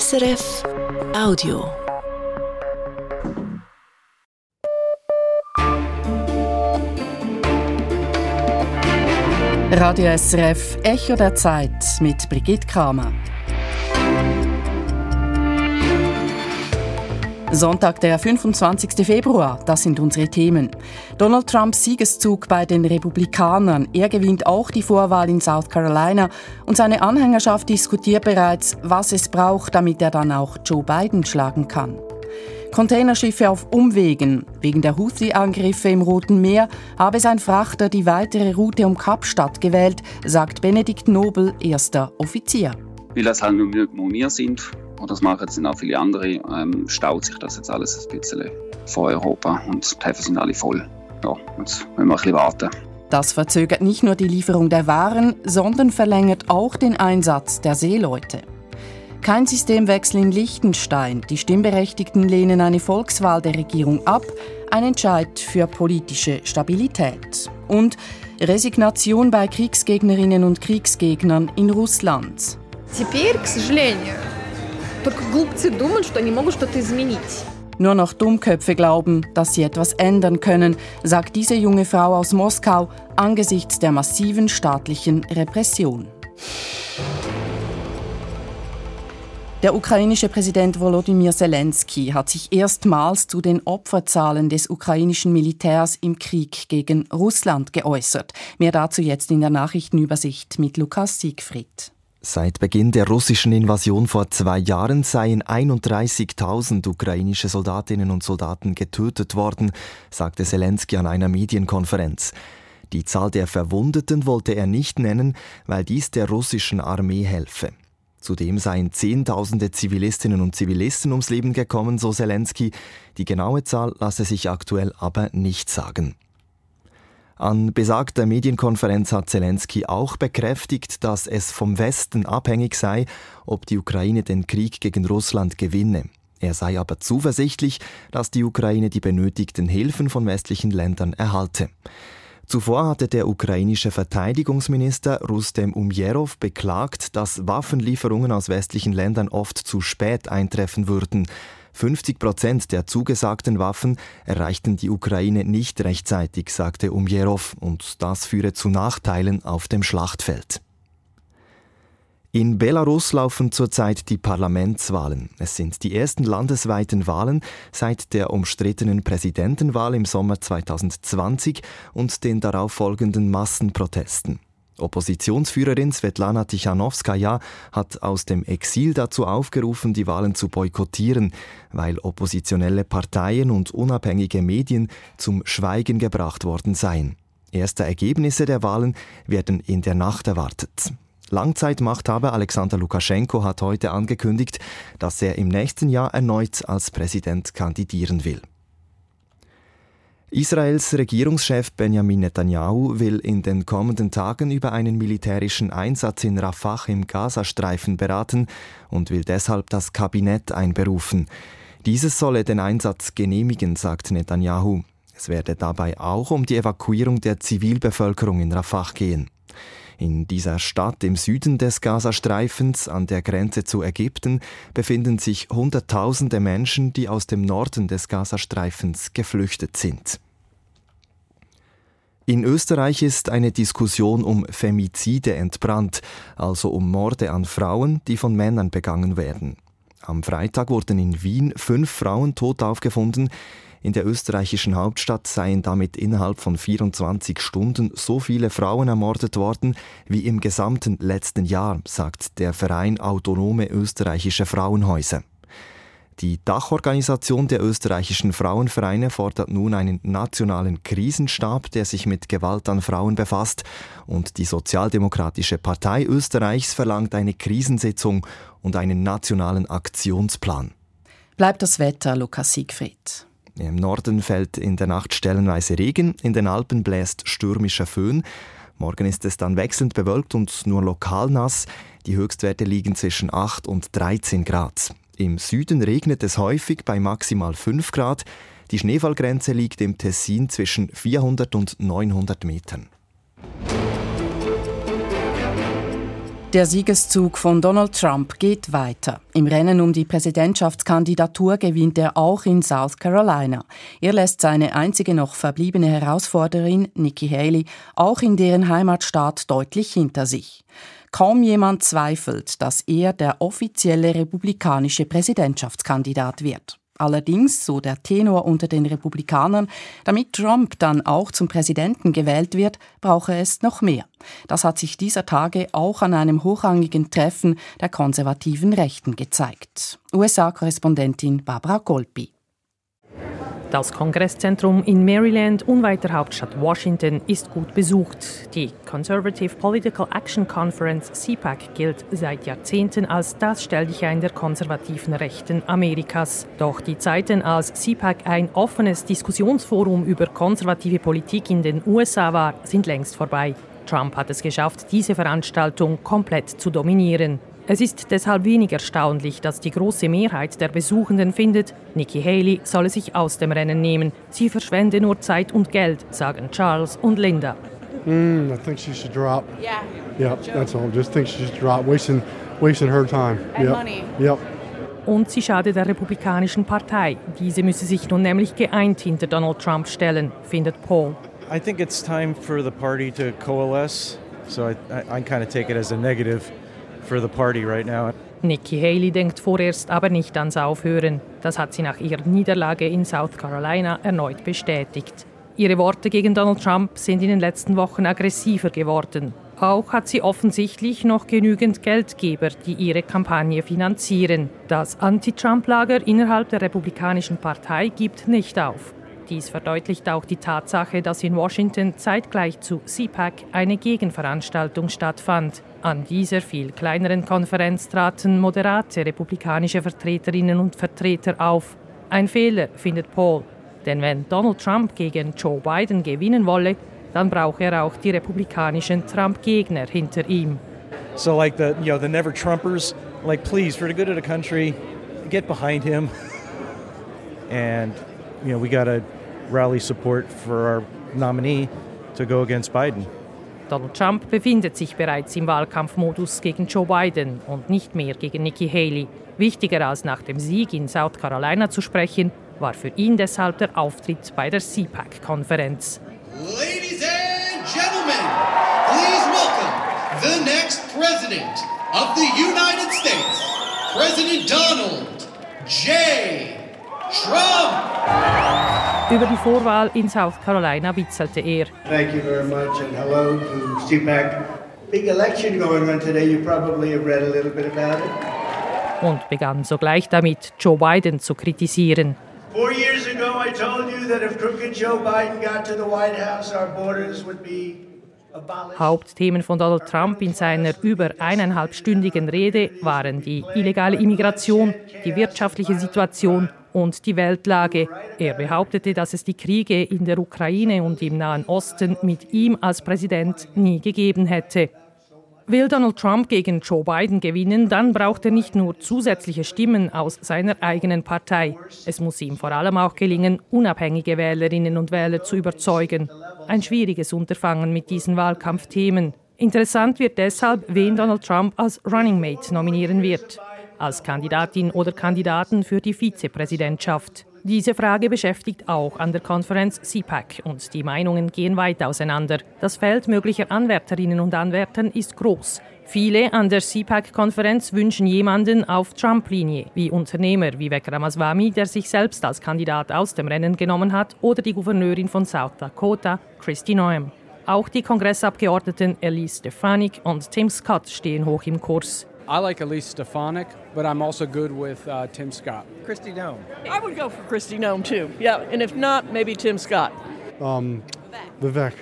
SRF Audio. Radio SRF Echo der Zeit mit Brigitte Kramer. Sonntag, der 25. Februar, das sind unsere Themen. Donald Trumps Siegeszug bei den Republikanern. Er gewinnt auch die Vorwahl in South Carolina und seine Anhängerschaft diskutiert bereits, was es braucht, damit er dann auch Joe Biden schlagen kann. Containerschiffe auf Umwegen. Wegen der Houthi-Angriffe im Roten Meer habe sein Frachter die weitere Route um Kapstadt gewählt, sagt Benedikt Nobel, erster Offizier. Weil das halt nur wir sind und das machen jetzt auch viele andere, ähm, staut sich das jetzt alles ein bisschen vor Europa und die Häfen sind alle voll. Ja, jetzt müssen wir ein bisschen warten. Das verzögert nicht nur die Lieferung der Waren, sondern verlängert auch den Einsatz der Seeleute. Kein Systemwechsel in Liechtenstein. Die Stimmberechtigten lehnen eine Volkswahl der Regierung ab. Ein Entscheid für politische Stabilität. Und Resignation bei Kriegsgegnerinnen und Kriegsgegnern in Russland. Теперь, к сожалению, Только глупцы думают, что они могут что-то изменить. Nur noch Dummköpfe glauben, dass sie etwas ändern können, sagt diese junge Frau aus Moskau angesichts der massiven staatlichen Repression. Der ukrainische Präsident Volodymyr Zelensky hat sich erstmals zu den Opferzahlen des ukrainischen Militärs im Krieg gegen Russland geäußert. Mehr dazu jetzt in der Nachrichtenübersicht mit Lukas Siegfried. Seit Beginn der russischen Invasion vor zwei Jahren seien 31.000 ukrainische Soldatinnen und Soldaten getötet worden, sagte Zelensky an einer Medienkonferenz. Die Zahl der Verwundeten wollte er nicht nennen, weil dies der russischen Armee helfe. Zudem seien Zehntausende Zivilistinnen und Zivilisten ums Leben gekommen, so Zelensky. Die genaue Zahl lasse sich aktuell aber nicht sagen. An besagter Medienkonferenz hat Zelensky auch bekräftigt, dass es vom Westen abhängig sei, ob die Ukraine den Krieg gegen Russland gewinne. Er sei aber zuversichtlich, dass die Ukraine die benötigten Hilfen von westlichen Ländern erhalte. Zuvor hatte der ukrainische Verteidigungsminister Rustem Umjerov beklagt, dass Waffenlieferungen aus westlichen Ländern oft zu spät eintreffen würden. 50 Prozent der zugesagten Waffen erreichten die Ukraine nicht rechtzeitig, sagte Umjerov, und das führe zu Nachteilen auf dem Schlachtfeld. In Belarus laufen zurzeit die Parlamentswahlen. Es sind die ersten landesweiten Wahlen seit der umstrittenen Präsidentenwahl im Sommer 2020 und den darauffolgenden Massenprotesten. Oppositionsführerin Svetlana Tichanowskaja hat aus dem Exil dazu aufgerufen, die Wahlen zu boykottieren, weil oppositionelle Parteien und unabhängige Medien zum Schweigen gebracht worden seien. Erste Ergebnisse der Wahlen werden in der Nacht erwartet. Langzeitmachthaber Alexander Lukaschenko hat heute angekündigt, dass er im nächsten Jahr erneut als Präsident kandidieren will. Israels Regierungschef Benjamin Netanyahu will in den kommenden Tagen über einen militärischen Einsatz in Rafah im Gazastreifen beraten und will deshalb das Kabinett einberufen. Dieses solle den Einsatz genehmigen, sagt Netanyahu. Es werde dabei auch um die Evakuierung der Zivilbevölkerung in Rafah gehen. In dieser Stadt im Süden des Gazastreifens an der Grenze zu Ägypten befinden sich Hunderttausende Menschen, die aus dem Norden des Gazastreifens geflüchtet sind. In Österreich ist eine Diskussion um Femizide entbrannt, also um Morde an Frauen, die von Männern begangen werden. Am Freitag wurden in Wien fünf Frauen tot aufgefunden. In der österreichischen Hauptstadt seien damit innerhalb von 24 Stunden so viele Frauen ermordet worden wie im gesamten letzten Jahr, sagt der Verein Autonome österreichische Frauenhäuser. Die Dachorganisation der österreichischen Frauenvereine fordert nun einen nationalen Krisenstab, der sich mit Gewalt an Frauen befasst. Und die Sozialdemokratische Partei Österreichs verlangt eine Krisensitzung und einen nationalen Aktionsplan. Bleibt das Wetter, Lukas Siegfried. Im Norden fällt in der Nacht stellenweise Regen, in den Alpen bläst stürmischer Föhn. Morgen ist es dann wechselnd bewölkt und nur lokal nass. Die Höchstwerte liegen zwischen 8 und 13 Grad. Im Süden regnet es häufig bei maximal 5 Grad. Die Schneefallgrenze liegt im Tessin zwischen 400 und 900 Metern. Der Siegeszug von Donald Trump geht weiter. Im Rennen um die Präsidentschaftskandidatur gewinnt er auch in South Carolina. Er lässt seine einzige noch verbliebene Herausforderin, Nikki Haley, auch in deren Heimatstaat deutlich hinter sich. Kaum jemand zweifelt, dass er der offizielle republikanische Präsidentschaftskandidat wird. Allerdings, so der Tenor unter den Republikanern, damit Trump dann auch zum Präsidenten gewählt wird, brauche es noch mehr. Das hat sich dieser Tage auch an einem hochrangigen Treffen der konservativen Rechten gezeigt. USA-Korrespondentin Barbara Golpi. Das Kongresszentrum in Maryland, unweit der Hauptstadt Washington, ist gut besucht. Die Conservative Political Action Conference CPAC gilt seit Jahrzehnten als das Stelldichein der konservativen Rechten Amerikas. Doch die Zeiten, als CPAC ein offenes Diskussionsforum über konservative Politik in den USA war, sind längst vorbei. Trump hat es geschafft, diese Veranstaltung komplett zu dominieren. Es ist deshalb wenig erstaunlich, dass die große Mehrheit der Besuchenden findet, Nikki Haley solle sich aus dem Rennen nehmen. Sie verschwende nur Zeit und Geld, sagen Charles und Linda. Mm, I think she should drop. Yeah. Yep, that's all. Just think she should drop, wasting, wasting her time. And yep. money. Yep. Und sie schade der Republikanischen Partei. Diese müsse sich nun nämlich geeint hinter Donald Trump stellen, findet Paul. I think it's time for the party to coalesce. So I, I, I kind of take it as a negative for the party right now. Nikki Haley denkt vorerst aber nicht ans Aufhören. Das hat sie nach ihrer Niederlage in South Carolina erneut bestätigt. Ihre Worte gegen Donald Trump sind in den letzten Wochen aggressiver geworden. Auch hat sie offensichtlich noch genügend Geldgeber, die ihre Kampagne finanzieren. Das Anti-Trump-Lager innerhalb der Republikanischen Partei gibt nicht auf. Dies verdeutlicht auch die Tatsache, dass in Washington zeitgleich zu CPAC eine Gegenveranstaltung stattfand. An dieser viel kleineren Konferenz traten moderate republikanische Vertreterinnen und Vertreter auf. Ein Fehler, findet Paul. Denn wenn Donald Trump gegen Joe Biden gewinnen wolle, dann brauche er auch die republikanischen Trump-Gegner hinter ihm. So like the, you know, the never Trumpers, like please, for the good of the country, get behind him. and, you know, we got to rally support for our nominee to go against Biden. Donald Trump befindet sich bereits im Wahlkampfmodus gegen Joe Biden und nicht mehr gegen Nikki Haley. Wichtiger als nach dem Sieg in South Carolina zu sprechen, war für ihn deshalb der Auftritt bei der CPAC-Konferenz. Ladies and gentlemen, please welcome the next president of the United States, President Donald J. Trump. Über die Vorwahl in South Carolina witzelte er. Thank you very much and hello to CPAC. Big election going on today. You probably have read a little bit about it. Und begann sogleich damit, Joe Biden zu kritisieren. Four years ago I told you that if crooked Joe Biden got to the White House, our borders would be Hauptthemen von Donald Trump in seiner über eineinhalbstündigen Rede waren die illegale Immigration, die wirtschaftliche Situation und die Weltlage. Er behauptete, dass es die Kriege in der Ukraine und im Nahen Osten mit ihm als Präsident nie gegeben hätte. Will Donald Trump gegen Joe Biden gewinnen, dann braucht er nicht nur zusätzliche Stimmen aus seiner eigenen Partei. Es muss ihm vor allem auch gelingen, unabhängige Wählerinnen und Wähler zu überzeugen. Ein schwieriges Unterfangen mit diesen Wahlkampfthemen. Interessant wird deshalb, wen Donald Trump als Running Mate nominieren wird als Kandidatin oder Kandidaten für die Vizepräsidentschaft. Diese Frage beschäftigt auch an der Konferenz CPAC und die Meinungen gehen weit auseinander. Das Feld möglicher Anwärterinnen und Anwärtern ist groß. Viele an der CPAC-Konferenz wünschen jemanden auf Trump-Linie, wie Unternehmer Vivek Ramaswamy, der sich selbst als Kandidat aus dem Rennen genommen hat, oder die Gouverneurin von South Dakota, Christy Noem. Auch die Kongressabgeordneten Elise Stefanik und Tim Scott stehen hoch im Kurs. I like Elise Stefanik, but I'm also good with uh, Tim Scott. Christy Noem. I would go for Christy Noem too. Yeah, and if not, maybe Tim Scott. Um, Vivek.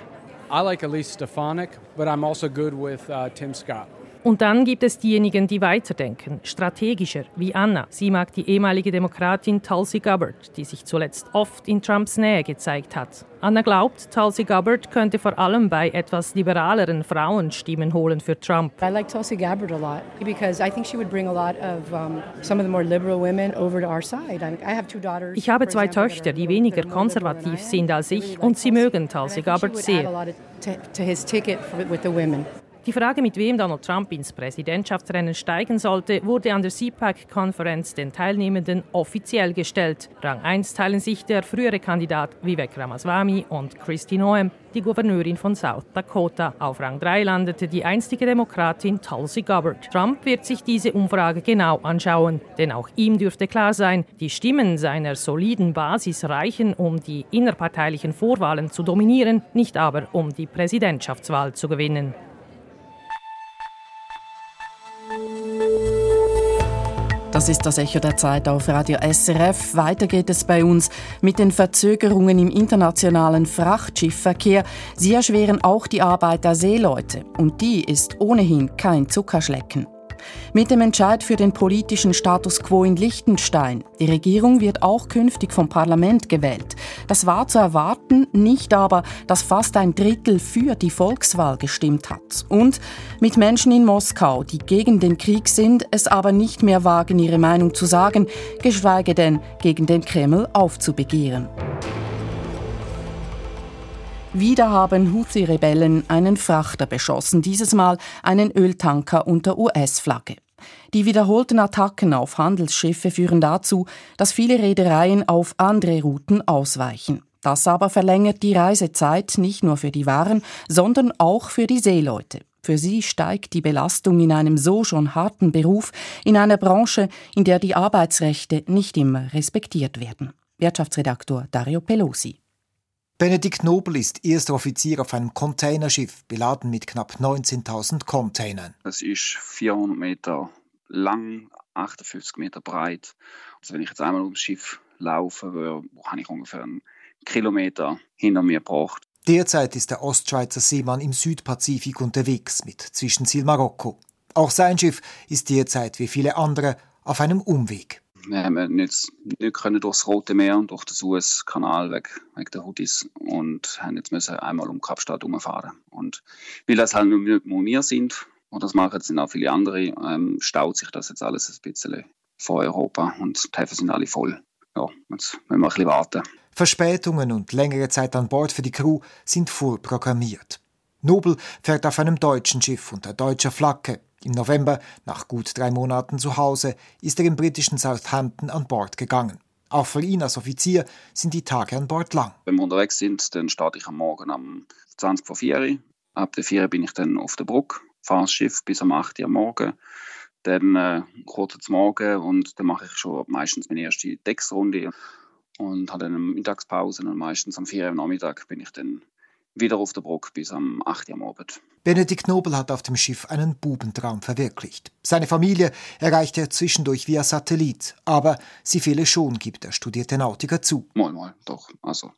I like Elise Stefanik, but I'm also good with uh, Tim Scott. Und dann gibt es diejenigen, die weiterdenken, strategischer, wie Anna. Sie mag die ehemalige Demokratin Tulsi Gabbard, die sich zuletzt oft in Trumps Nähe gezeigt hat. Anna glaubt, Tulsi Gabbard könnte vor allem bei etwas liberaleren Frauen Stimmen holen für Trump. I like Tulsi Gabbard a lot because I think she would bring a lot of um, some of the more liberal women over to our side. I have two daughters. Ich habe zwei Töchter, die weniger konservativ sind als ich und sie mögen Tulsi Gabbard sehr. To his ticket with the women. Die Frage, mit wem Donald Trump ins Präsidentschaftsrennen steigen sollte, wurde an der CPAC-Konferenz den Teilnehmenden offiziell gestellt. Rang 1 teilen sich der frühere Kandidat Vivek Ramaswamy und Kristi Noem, die Gouverneurin von South Dakota. Auf Rang 3 landete die einstige Demokratin Tulsi Gabbard. Trump wird sich diese Umfrage genau anschauen, denn auch ihm dürfte klar sein, die Stimmen seiner soliden Basis reichen, um die innerparteilichen Vorwahlen zu dominieren, nicht aber um die Präsidentschaftswahl zu gewinnen. Das ist das Echo der Zeit auf Radio SRF. Weiter geht es bei uns mit den Verzögerungen im internationalen Frachtschiffverkehr. Sie erschweren auch die Arbeit der Seeleute. Und die ist ohnehin kein Zuckerschlecken. Mit dem Entscheid für den politischen Status quo in Liechtenstein. Die Regierung wird auch künftig vom Parlament gewählt. Das war zu erwarten, nicht aber, dass fast ein Drittel für die Volkswahl gestimmt hat. Und mit Menschen in Moskau, die gegen den Krieg sind, es aber nicht mehr wagen, ihre Meinung zu sagen, geschweige denn gegen den Kreml aufzubegehren. Wieder haben Houthi-Rebellen einen Frachter beschossen, dieses Mal einen Öltanker unter US-Flagge. Die wiederholten Attacken auf Handelsschiffe führen dazu, dass viele Reedereien auf andere Routen ausweichen. Das aber verlängert die Reisezeit nicht nur für die Waren, sondern auch für die Seeleute. Für sie steigt die Belastung in einem so schon harten Beruf, in einer Branche, in der die Arbeitsrechte nicht immer respektiert werden. Wirtschaftsredaktor Dario Pelosi. Benedikt Nobel ist erster Offizier auf einem Containerschiff, beladen mit knapp 19.000 Containern. Es ist 400 Meter lang, 58 Meter breit. Also wenn ich jetzt einmal ums Schiff laufe, habe ich ungefähr einen Kilometer hinter mir gebracht. Derzeit ist der Ostschweizer Seemann im Südpazifik unterwegs mit Zwischenziel Marokko. Auch sein Schiff ist derzeit wie viele andere auf einem Umweg wir haben jetzt nicht können durchs Rote Meer und durch den Suezkanal weg, wegen der Houthis und haben jetzt müssen einmal um Kapstadt umfahren. Und weil das halt nicht nur wir sind, und das machen jetzt auch viele andere, ähm, staut sich das jetzt alles ein bisschen vor Europa und die Häfen sind alle voll. Ja, jetzt müssen wir ein bisschen warten. Verspätungen und längere Zeit an Bord für die Crew sind vorprogrammiert. Nobel fährt auf einem deutschen Schiff unter deutscher Flagge. Im November, nach gut drei Monaten zu Hause, ist er im britischen Southampton an Bord gegangen. Auch für ihn als Offizier sind die Tage an Bord lang. Wenn wir unterwegs sind, dann starte ich am Morgen um 20 vor 4 Ab der 4 bin ich dann auf der Brücke, fahre das Schiff bis um 8 Uhr am Morgen. Dann äh, kurz zum Morgen und dann mache ich schon meistens meine erste Decksrunde und habe dann eine Mittagspause und meistens am 4 Uhr am Nachmittag bin ich dann wieder auf der Brücke bis am 8 Uhr am Abend. Benedikt Nobel hat auf dem Schiff einen Bubentraum verwirklicht. Seine Familie erreichte er zwischendurch via Satellit, aber sie fehle schon, gibt der studierte Nautiker zu. Mal, mal, doch. Also,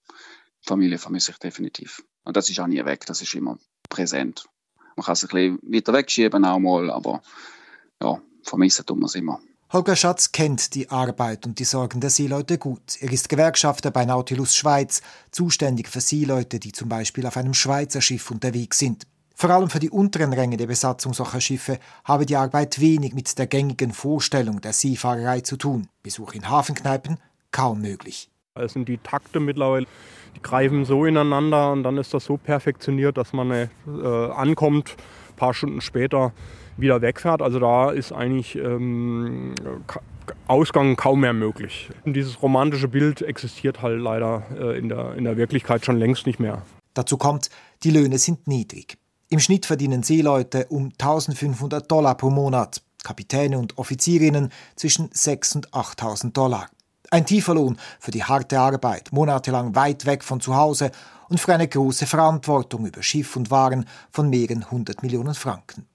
Familie vermisse ich definitiv. Und das ist auch nie weg, das ist immer präsent. Man kann es ein bisschen weiter wegschieben auch mal, aber ja, vermissen tun wir es immer. Holger Schatz kennt die Arbeit und die Sorgen der Seeleute gut. Er ist Gewerkschafter bei Nautilus Schweiz, zuständig für Seeleute, die zum Beispiel auf einem Schweizer Schiff unterwegs sind. Vor allem für die unteren Ränge der Besatzung solcher Schiffe habe die Arbeit wenig mit der gängigen Vorstellung der Seefahrerei zu tun. Besuch in Hafenkneipen kaum möglich. Es die Takte mittlerweile, die greifen so ineinander und dann ist das so perfektioniert, dass man äh, ankommt, paar Stunden später wieder wegfährt. Also da ist eigentlich ähm, Ausgang kaum mehr möglich. Und dieses romantische Bild existiert halt leider äh, in, der, in der Wirklichkeit schon längst nicht mehr. Dazu kommt, die Löhne sind niedrig. Im Schnitt verdienen Seeleute um 1500 Dollar pro Monat, Kapitäne und Offizierinnen zwischen 6.000 und 8.000 Dollar. Ein tiefer Lohn für die harte Arbeit, monatelang weit weg von zu Hause und für eine große Verantwortung über Schiff und Waren von mehreren hundert Millionen Franken.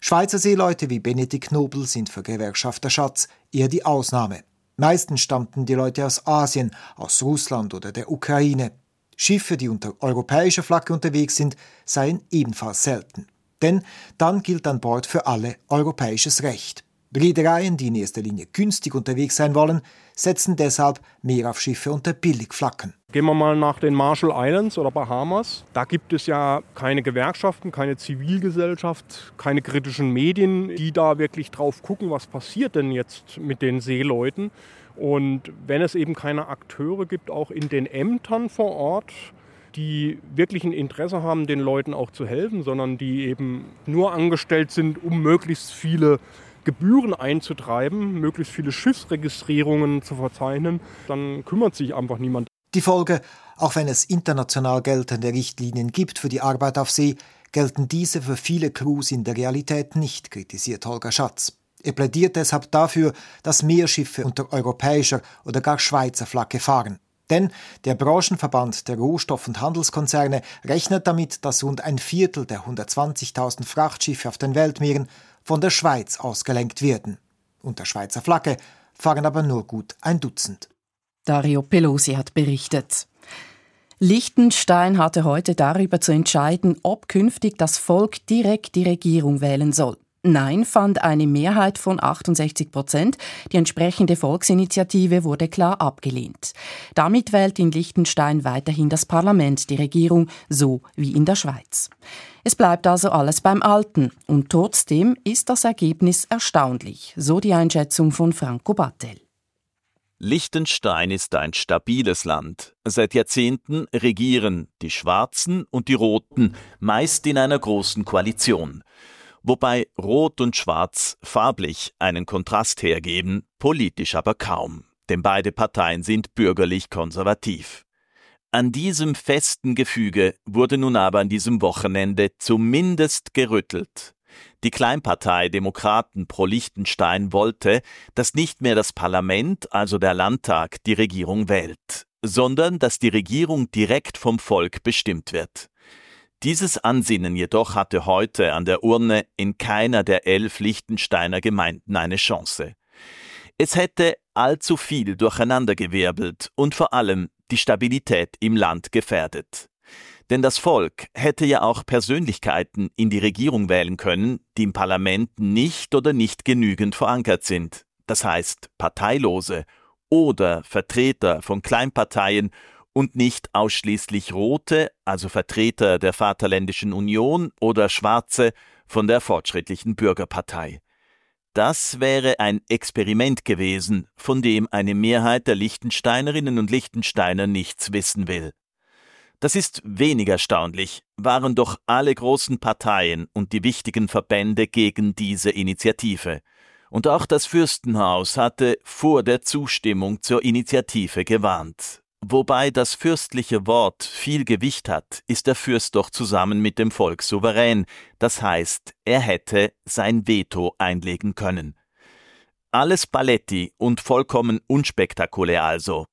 Schweizer Seeleute wie Benedikt Nobel sind für Gewerkschafter Schatz eher die Ausnahme. Meistens stammten die Leute aus Asien, aus Russland oder der Ukraine. Schiffe, die unter europäischer Flagge unterwegs sind, seien ebenfalls selten. Denn dann gilt an Bord für alle europäisches Recht. Reedereien, die in erster Linie günstig unterwegs sein wollen, setzen deshalb mehr auf Schiffe unter Billigflaggen. Gehen wir mal nach den Marshall Islands oder Bahamas. Da gibt es ja keine Gewerkschaften, keine Zivilgesellschaft, keine kritischen Medien, die da wirklich drauf gucken, was passiert denn jetzt mit den Seeleuten. Und wenn es eben keine Akteure gibt, auch in den Ämtern vor Ort, die wirklich ein Interesse haben, den Leuten auch zu helfen, sondern die eben nur angestellt sind, um möglichst viele Gebühren einzutreiben, möglichst viele Schiffsregistrierungen zu verzeichnen, dann kümmert sich einfach niemand. Die Folge, auch wenn es international geltende Richtlinien gibt für die Arbeit auf See, gelten diese für viele Crews in der Realität nicht, kritisiert Holger Schatz. Er plädiert deshalb dafür, dass mehr Schiffe unter europäischer oder gar Schweizer Flagge fahren. Denn der Branchenverband der Rohstoff- und Handelskonzerne rechnet damit, dass rund ein Viertel der 120.000 Frachtschiffe auf den Weltmeeren von der Schweiz ausgelenkt werden. Unter Schweizer Flagge fahren aber nur gut ein Dutzend. Dario Pelosi hat berichtet. Liechtenstein hatte heute darüber zu entscheiden, ob künftig das Volk direkt die Regierung wählen soll. Nein fand eine Mehrheit von 68 Prozent. Die entsprechende Volksinitiative wurde klar abgelehnt. Damit wählt in Liechtenstein weiterhin das Parlament die Regierung, so wie in der Schweiz. Es bleibt also alles beim Alten. Und trotzdem ist das Ergebnis erstaunlich, so die Einschätzung von Franco Battel. Liechtenstein ist ein stabiles Land. Seit Jahrzehnten regieren die Schwarzen und die Roten, meist in einer großen Koalition wobei Rot und Schwarz farblich einen Kontrast hergeben, politisch aber kaum, denn beide Parteien sind bürgerlich konservativ. An diesem festen Gefüge wurde nun aber an diesem Wochenende zumindest gerüttelt. Die Kleinpartei Demokraten pro Liechtenstein wollte, dass nicht mehr das Parlament, also der Landtag, die Regierung wählt, sondern dass die Regierung direkt vom Volk bestimmt wird. Dieses Ansinnen jedoch hatte heute an der Urne in keiner der elf Liechtensteiner Gemeinden eine Chance. Es hätte allzu viel durcheinandergewirbelt und vor allem die Stabilität im Land gefährdet. Denn das Volk hätte ja auch Persönlichkeiten in die Regierung wählen können, die im Parlament nicht oder nicht genügend verankert sind, das heißt Parteilose oder Vertreter von Kleinparteien und nicht ausschließlich Rote, also Vertreter der Vaterländischen Union oder Schwarze von der Fortschrittlichen Bürgerpartei. Das wäre ein Experiment gewesen, von dem eine Mehrheit der Liechtensteinerinnen und Liechtensteiner nichts wissen will. Das ist wenig erstaunlich, waren doch alle großen Parteien und die wichtigen Verbände gegen diese Initiative. Und auch das Fürstenhaus hatte vor der Zustimmung zur Initiative gewarnt. Wobei das fürstliche Wort viel Gewicht hat, ist der Fürst doch zusammen mit dem Volk souverän, das heißt, er hätte sein Veto einlegen können. Alles Paletti und vollkommen unspektakulär also.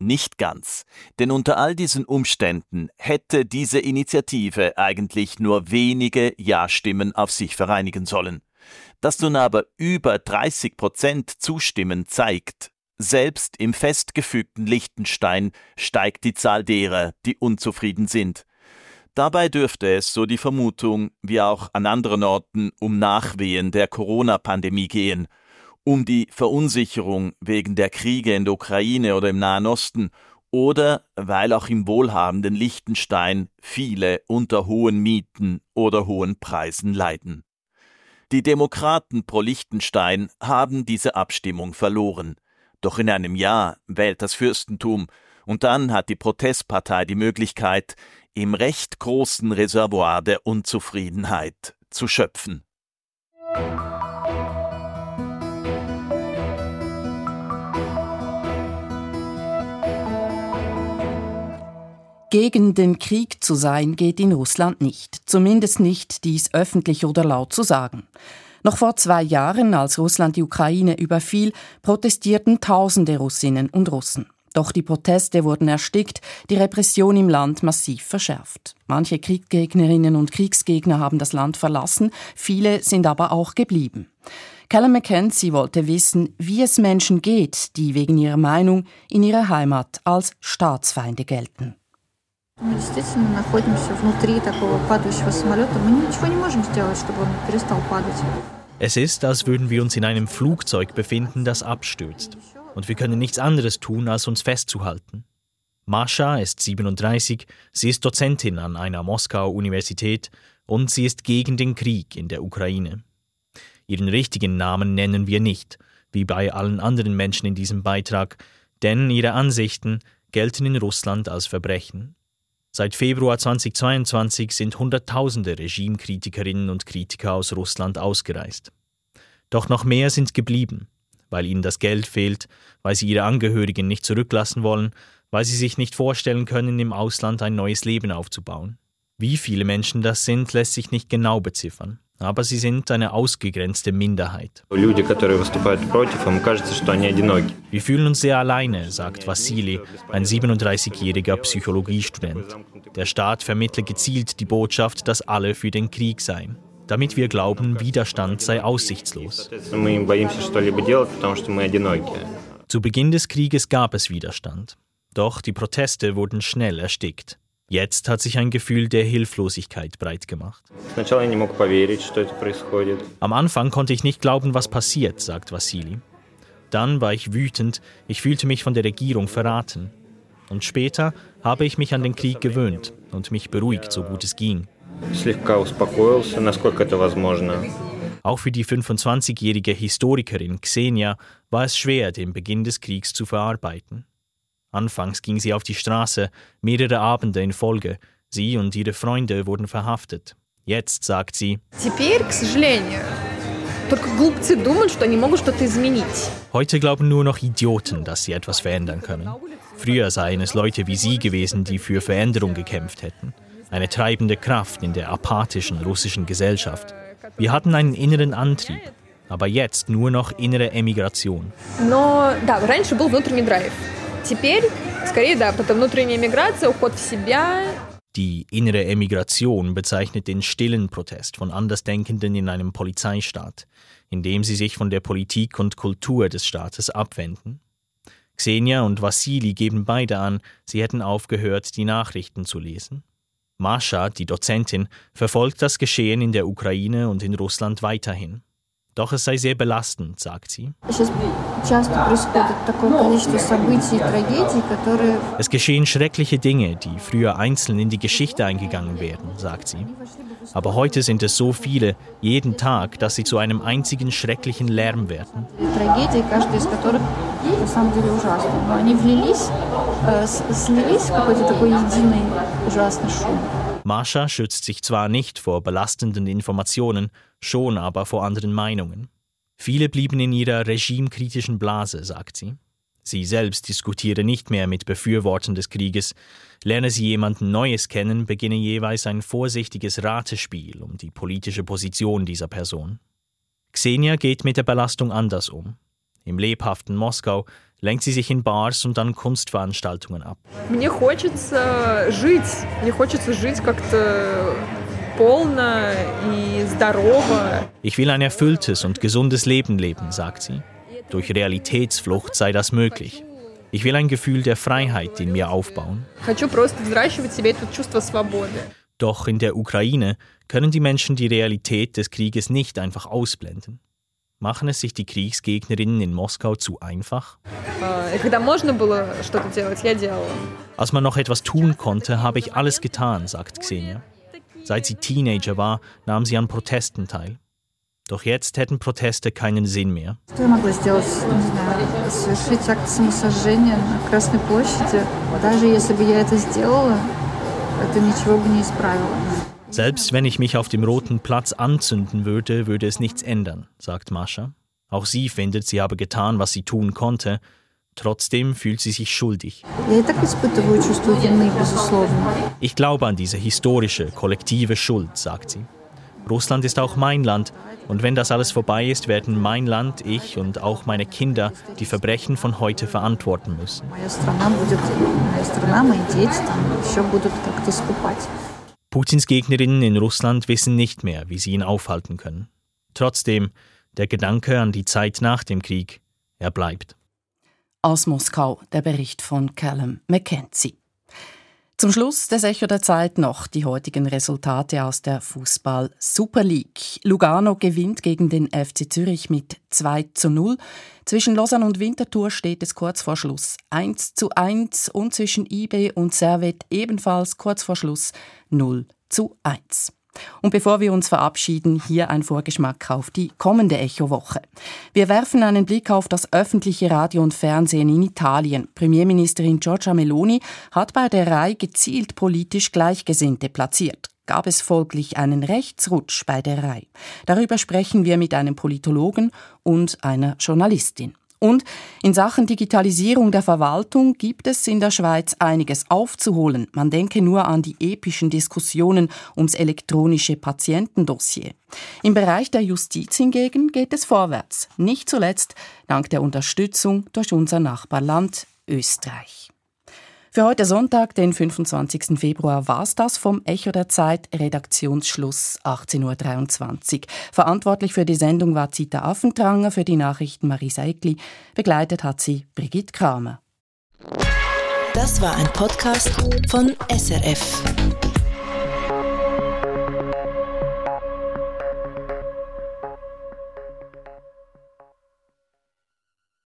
Nicht ganz, denn unter all diesen Umständen hätte diese Initiative eigentlich nur wenige Ja-Stimmen auf sich vereinigen sollen. Dass nun aber über 30 Prozent zustimmen, zeigt, selbst im festgefügten Liechtenstein steigt die Zahl derer, die unzufrieden sind. Dabei dürfte es, so die Vermutung, wie auch an anderen Orten, um Nachwehen der Corona-Pandemie gehen, um die Verunsicherung wegen der Kriege in der Ukraine oder im Nahen Osten oder weil auch im wohlhabenden Liechtenstein viele unter hohen Mieten oder hohen Preisen leiden. Die Demokraten pro Liechtenstein haben diese Abstimmung verloren. Doch in einem Jahr wählt das Fürstentum, und dann hat die Protestpartei die Möglichkeit, im recht großen Reservoir der Unzufriedenheit zu schöpfen. Gegen den Krieg zu sein geht in Russland nicht, zumindest nicht dies öffentlich oder laut zu sagen. Noch vor zwei Jahren, als Russland die Ukraine überfiel, protestierten Tausende Russinnen und Russen. Doch die Proteste wurden erstickt, die Repression im Land massiv verschärft. Manche Kriegsgegnerinnen und Kriegsgegner haben das Land verlassen, viele sind aber auch geblieben. Callum McKenzie wollte wissen, wie es Menschen geht, die wegen ihrer Meinung in ihrer Heimat als Staatsfeinde gelten. Мы действительно находимся внутри такого падающего самолета. Мы ничего не можем сделать, чтобы он перестал падать. Es ist, als würden wir uns in einem Flugzeug befinden, das abstürzt. Und wir können nichts anderes tun, als uns festzuhalten. Mascha ist 37, sie ist Dozentin an einer Moskauer Universität und sie ist gegen den Krieg in der Ukraine. Ihren richtigen Namen nennen wir nicht, wie bei allen anderen Menschen in diesem Beitrag, denn ihre Ansichten gelten in Russland als Verbrechen. Seit Februar 2022 sind Hunderttausende Regimekritikerinnen und Kritiker aus Russland ausgereist. Doch noch mehr sind geblieben, weil ihnen das Geld fehlt, weil sie ihre Angehörigen nicht zurücklassen wollen, weil sie sich nicht vorstellen können, im Ausland ein neues Leben aufzubauen. Wie viele Menschen das sind, lässt sich nicht genau beziffern aber sie sind eine ausgegrenzte Minderheit. Wir fühlen uns sehr alleine, sagt Vassili, ein 37-jähriger Psychologiestudent. Der Staat vermittle gezielt die Botschaft, dass alle für den Krieg seien damit wir glauben, Widerstand sei aussichtslos. Zu Beginn des Krieges gab es Widerstand. Doch die Proteste wurden schnell erstickt. Jetzt hat sich ein Gefühl der Hilflosigkeit breit gemacht. Am Anfang konnte ich nicht glauben, was passiert, sagt Vassili. Dann war ich wütend, ich fühlte mich von der Regierung verraten. Und später habe ich mich an den Krieg gewöhnt und mich beruhigt, so gut es ging. Auch für die 25-jährige Historikerin Xenia war es schwer, den Beginn des Kriegs zu verarbeiten. Anfangs ging sie auf die Straße, mehrere Abende in Folge. Sie und ihre Freunde wurden verhaftet. Jetzt sagt sie, Heute glauben nur noch Idioten, dass sie etwas verändern können. Früher seien es Leute wie sie gewesen, die für Veränderung gekämpft hätten. Eine treibende Kraft in der apathischen russischen Gesellschaft. Wir hatten einen inneren Antrieb, aber jetzt nur noch innere Emigration. Но да, раньше был внутренний драйв. Теперь, скорее, да, это внутренняя миграция, уход в себя. Die innere Emigration bezeichnet den stillen Protest von Andersdenkenden in einem Polizeistaat, in dem sie sich von der Politik und Kultur des Staates abwenden. Xenia und Vassili geben beide an, sie hätten aufgehört, die Nachrichten zu lesen. Mascha, die Dozentin, verfolgt das Geschehen in der Ukraine und in Russland weiterhin. Doch es sei sehr belastend, sagt sie. Es geschehen schreckliche Dinge, die früher einzeln in die Geschichte eingegangen wären, sagt sie. Aber heute sind es so viele, jeden Tag, dass sie zu einem einzigen schrecklichen Lärm werden. Marsha schützt sich zwar nicht vor belastenden Informationen, schon aber vor anderen Meinungen. Viele blieben in ihrer regimekritischen Blase, sagt sie. Sie selbst diskutiere nicht mehr mit Befürwortern des Krieges. Lerne sie jemanden Neues kennen, beginne jeweils ein vorsichtiges Ratespiel um die politische Position dieser Person. Xenia geht mit der Belastung anders um. Im lebhaften Moskau lenkt sie sich in Bars und an Kunstveranstaltungen ab. Мне хочется жить. Мне хочется жить как-то ich will ein erfülltes und gesundes Leben leben, sagt sie. Durch Realitätsflucht sei das möglich. Ich will ein Gefühl der Freiheit in mir aufbauen. Doch in der Ukraine können die Menschen die Realität des Krieges nicht einfach ausblenden. Machen es sich die Kriegsgegnerinnen in Moskau zu einfach? Als man noch etwas tun konnte, habe ich alles getan, sagt Xenia. Seit sie Teenager war, nahm sie an Protesten teil. Doch jetzt hätten Proteste keinen Sinn mehr. Selbst wenn ich mich auf dem Roten Platz anzünden würde, würde es nichts ändern, sagt Mascha. Auch sie findet, sie habe getan, was sie tun konnte, Trotzdem fühlt sie sich schuldig. Ich glaube an diese historische, kollektive Schuld, sagt sie. Russland ist auch mein Land und wenn das alles vorbei ist, werden mein Land, ich und auch meine Kinder die Verbrechen von heute verantworten müssen. Putins Gegnerinnen in Russland wissen nicht mehr, wie sie ihn aufhalten können. Trotzdem, der Gedanke an die Zeit nach dem Krieg, er bleibt. Aus Moskau der Bericht von Callum McKenzie. Zum Schluss des Echo der Zeit noch die heutigen Resultate aus der Fußball Super League. Lugano gewinnt gegen den FC Zürich mit 2 zu 0. Zwischen Lausanne und Winterthur steht es kurz vor Schluss 1 zu 1 und zwischen IB und Servet ebenfalls kurz vor Schluss 0 zu 1. Und bevor wir uns verabschieden, hier ein Vorgeschmack auf die kommende Echo-Woche. Wir werfen einen Blick auf das öffentliche Radio und Fernsehen in Italien. Premierministerin Giorgia Meloni hat bei der RAI gezielt politisch Gleichgesinnte platziert gab es folglich einen Rechtsrutsch bei der RAI. Darüber sprechen wir mit einem Politologen und einer Journalistin. Und in Sachen Digitalisierung der Verwaltung gibt es in der Schweiz einiges aufzuholen. Man denke nur an die epischen Diskussionen ums elektronische Patientendossier. Im Bereich der Justiz hingegen geht es vorwärts, nicht zuletzt dank der Unterstützung durch unser Nachbarland Österreich. Für heute Sonntag, den 25. Februar, war es das vom Echo der Zeit, Redaktionsschluss 18.23 Uhr. Verantwortlich für die Sendung war Zita Affentranger, für die Nachrichten Marisa Eckli. Begleitet hat sie Brigitte Kramer. Das war ein Podcast von SRF.